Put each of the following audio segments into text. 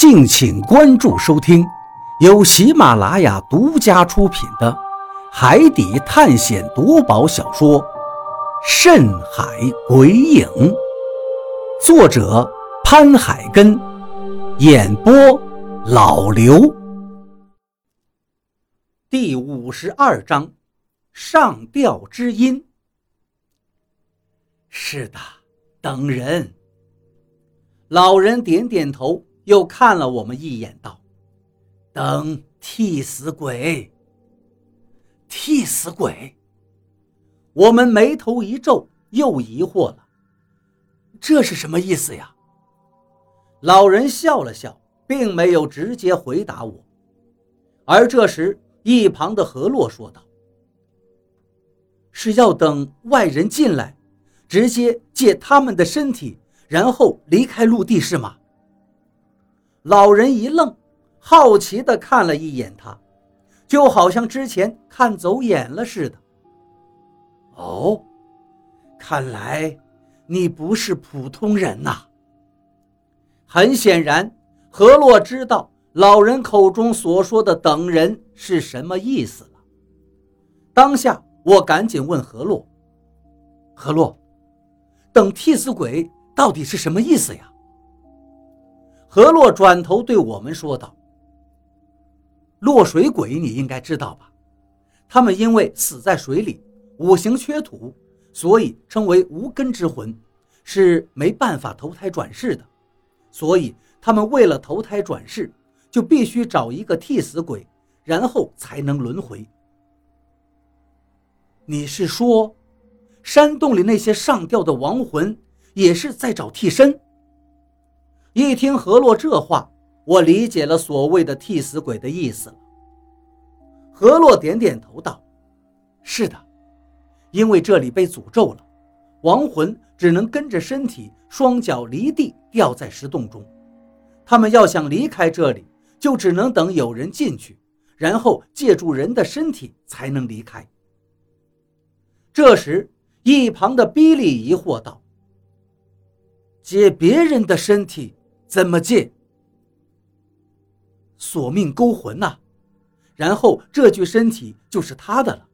敬请关注收听，由喜马拉雅独家出品的《海底探险夺宝小说》《深海鬼影》，作者潘海根，演播老刘。第五十二章，上吊之音。是的，等人。老人点点头。又看了我们一眼，道：“等替死鬼。”替死鬼。我们眉头一皱，又疑惑了：“这是什么意思呀？”老人笑了笑，并没有直接回答我。而这时，一旁的何洛说道：“是要等外人进来，直接借他们的身体，然后离开陆地，是吗？”老人一愣，好奇地看了一眼他，就好像之前看走眼了似的。哦，看来你不是普通人呐。很显然，何洛知道老人口中所说的“等人”是什么意思了。当下，我赶紧问何洛：“何洛，等替死鬼到底是什么意思呀？”何洛转头对我们说道：“落水鬼，你应该知道吧？他们因为死在水里，五行缺土，所以称为无根之魂，是没办法投胎转世的。所以他们为了投胎转世，就必须找一个替死鬼，然后才能轮回。你是说，山洞里那些上吊的亡魂，也是在找替身？”一听何洛这话，我理解了所谓的替死鬼的意思了。何洛点点头道：“是的，因为这里被诅咒了，亡魂只能跟着身体双脚离地掉在石洞中。他们要想离开这里，就只能等有人进去，然后借助人的身体才能离开。”这时，一旁的比利疑惑道：“借别人的身体？”怎么借？索命勾魂呐，然后这具身体就是他的了。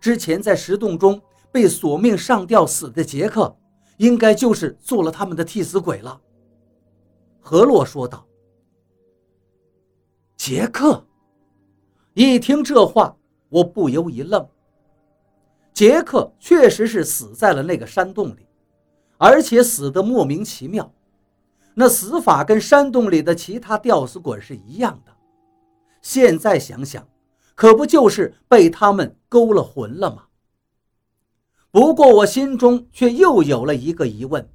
之前在石洞中被索命上吊死的杰克，应该就是做了他们的替死鬼了。何洛说道。杰克，一听这话，我不由一愣。杰克确实是死在了那个山洞里，而且死的莫名其妙。那死法跟山洞里的其他吊死鬼是一样的，现在想想，可不就是被他们勾了魂了吗？不过我心中却又有了一个疑问，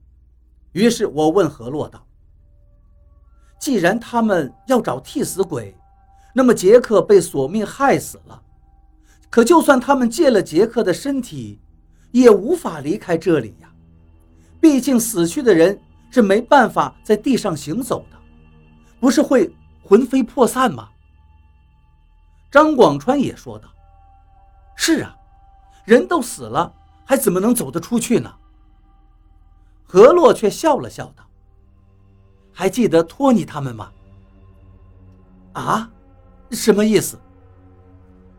于是我问何洛道：“既然他们要找替死鬼，那么杰克被索命害死了，可就算他们借了杰克的身体，也无法离开这里呀，毕竟死去的人。”是没办法在地上行走的，不是会魂飞魄散吗？张广川也说道：“是啊，人都死了，还怎么能走得出去呢？”何洛却笑了笑道：“还记得托尼他们吗？”啊，什么意思？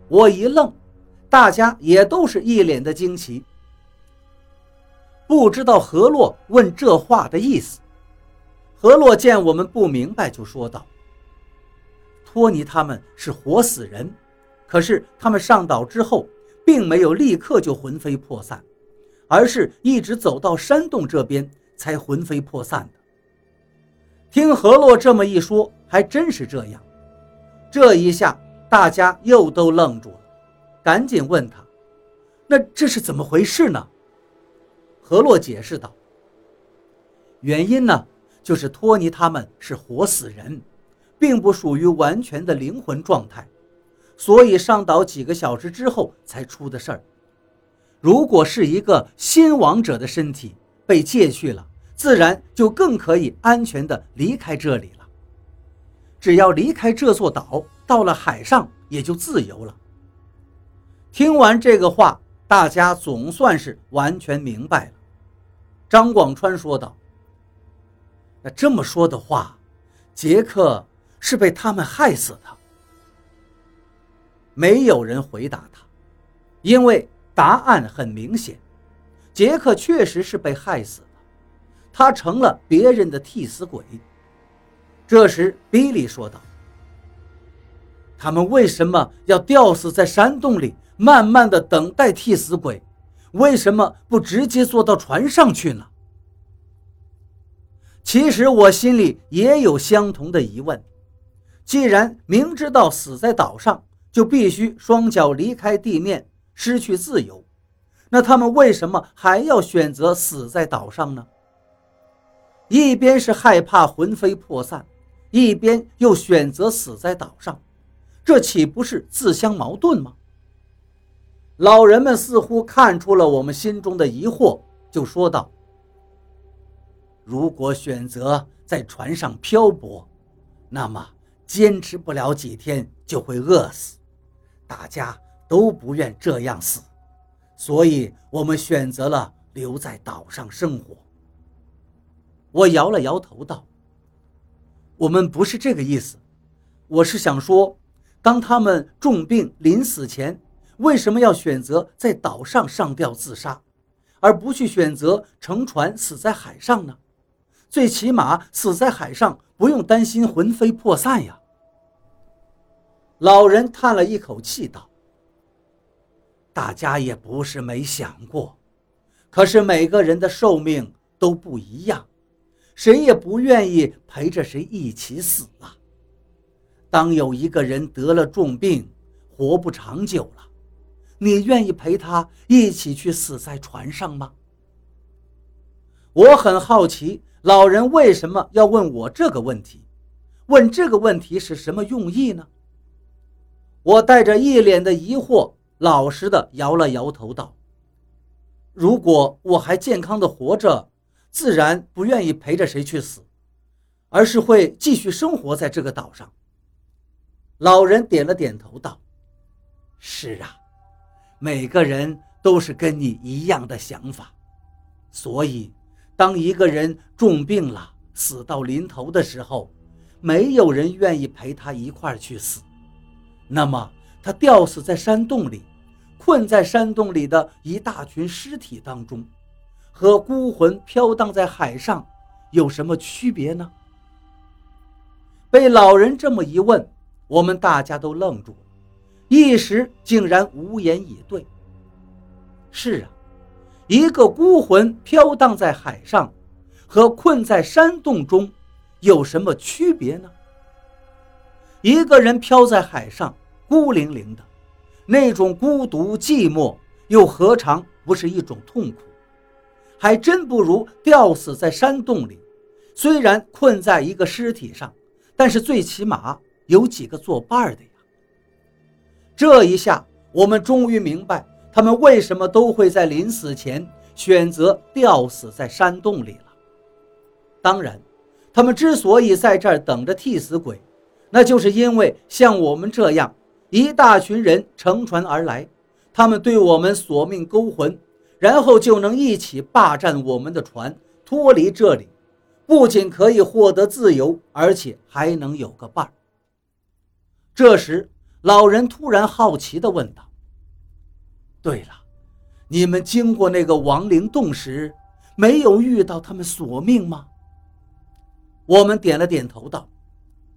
我一愣，大家也都是一脸的惊奇。不知道何洛问这话的意思。何洛见我们不明白，就说道：“托尼他们是活死人，可是他们上岛之后，并没有立刻就魂飞魄散，而是一直走到山洞这边才魂飞魄散的。”听何洛这么一说，还真是这样。这一下，大家又都愣住了，赶紧问他：“那这是怎么回事呢？”何洛解释道：“原因呢，就是托尼他们是活死人，并不属于完全的灵魂状态，所以上岛几个小时之后才出的事儿。如果是一个新亡者的身体被借去了，自然就更可以安全的离开这里了。只要离开这座岛，到了海上也就自由了。”听完这个话，大家总算是完全明白了。张广川说道：“那这么说的话，杰克是被他们害死的？没有人回答他，因为答案很明显：杰克确实是被害死的，他成了别人的替死鬼。这时，比利说道：“他们为什么要吊死在山洞里，慢慢的等待替死鬼？为什么不直接坐到船上去呢？”其实我心里也有相同的疑问。既然明知道死在岛上就必须双脚离开地面，失去自由，那他们为什么还要选择死在岛上呢？一边是害怕魂飞魄散，一边又选择死在岛上，这岂不是自相矛盾吗？老人们似乎看出了我们心中的疑惑，就说道。如果选择在船上漂泊，那么坚持不了几天就会饿死。大家都不愿这样死，所以我们选择了留在岛上生活。我摇了摇头道：“我们不是这个意思，我是想说，当他们重病临死前，为什么要选择在岛上上吊自杀，而不去选择乘船死在海上呢？”最起码死在海上不用担心魂飞魄散呀。老人叹了一口气道：“大家也不是没想过，可是每个人的寿命都不一样，谁也不愿意陪着谁一起死啊。当有一个人得了重病，活不长久了，你愿意陪他一起去死在船上吗？”我很好奇。老人为什么要问我这个问题？问这个问题是什么用意呢？我带着一脸的疑惑，老实的摇了摇头，道：“如果我还健康的活着，自然不愿意陪着谁去死，而是会继续生活在这个岛上。”老人点了点头，道：“是啊，每个人都是跟你一样的想法，所以。”当一个人重病了，死到临头的时候，没有人愿意陪他一块儿去死。那么，他吊死在山洞里，困在山洞里的一大群尸体当中，和孤魂飘荡在海上有什么区别呢？被老人这么一问，我们大家都愣住了，一时竟然无言以对。是啊。一个孤魂飘荡在海上，和困在山洞中有什么区别呢？一个人飘在海上，孤零零的，那种孤独寂寞，又何尝不是一种痛苦？还真不如吊死在山洞里，虽然困在一个尸体上，但是最起码有几个作伴的呀。这一下，我们终于明白。他们为什么都会在临死前选择吊死在山洞里了？当然，他们之所以在这儿等着替死鬼，那就是因为像我们这样一大群人乘船而来，他们对我们索命勾魂，然后就能一起霸占我们的船，脱离这里，不仅可以获得自由，而且还能有个伴儿。这时，老人突然好奇地问道。对了，你们经过那个亡灵洞时，没有遇到他们索命吗？我们点了点头，道：“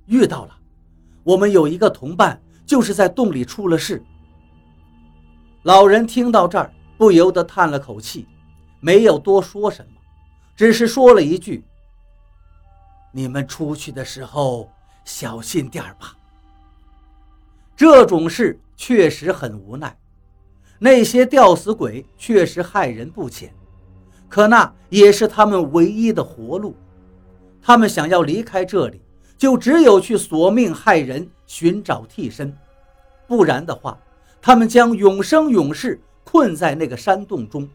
遇到了。我们有一个同伴，就是在洞里出了事。”老人听到这儿，不由得叹了口气，没有多说什么，只是说了一句：“你们出去的时候小心点吧。”这种事确实很无奈。那些吊死鬼确实害人不浅，可那也是他们唯一的活路。他们想要离开这里，就只有去索命害人，寻找替身，不然的话，他们将永生永世困在那个山洞中，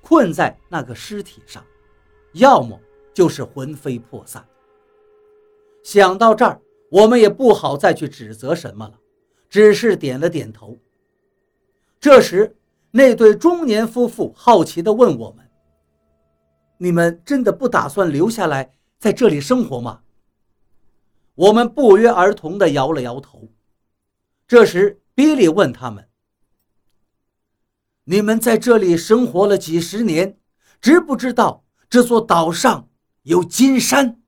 困在那个尸体上，要么就是魂飞魄散。想到这儿，我们也不好再去指责什么了，只是点了点头。这时，那对中年夫妇好奇地问我们：“你们真的不打算留下来在这里生活吗？”我们不约而同地摇了摇头。这时，比利问他们：“你们在这里生活了几十年，知不知道这座岛上有金山？”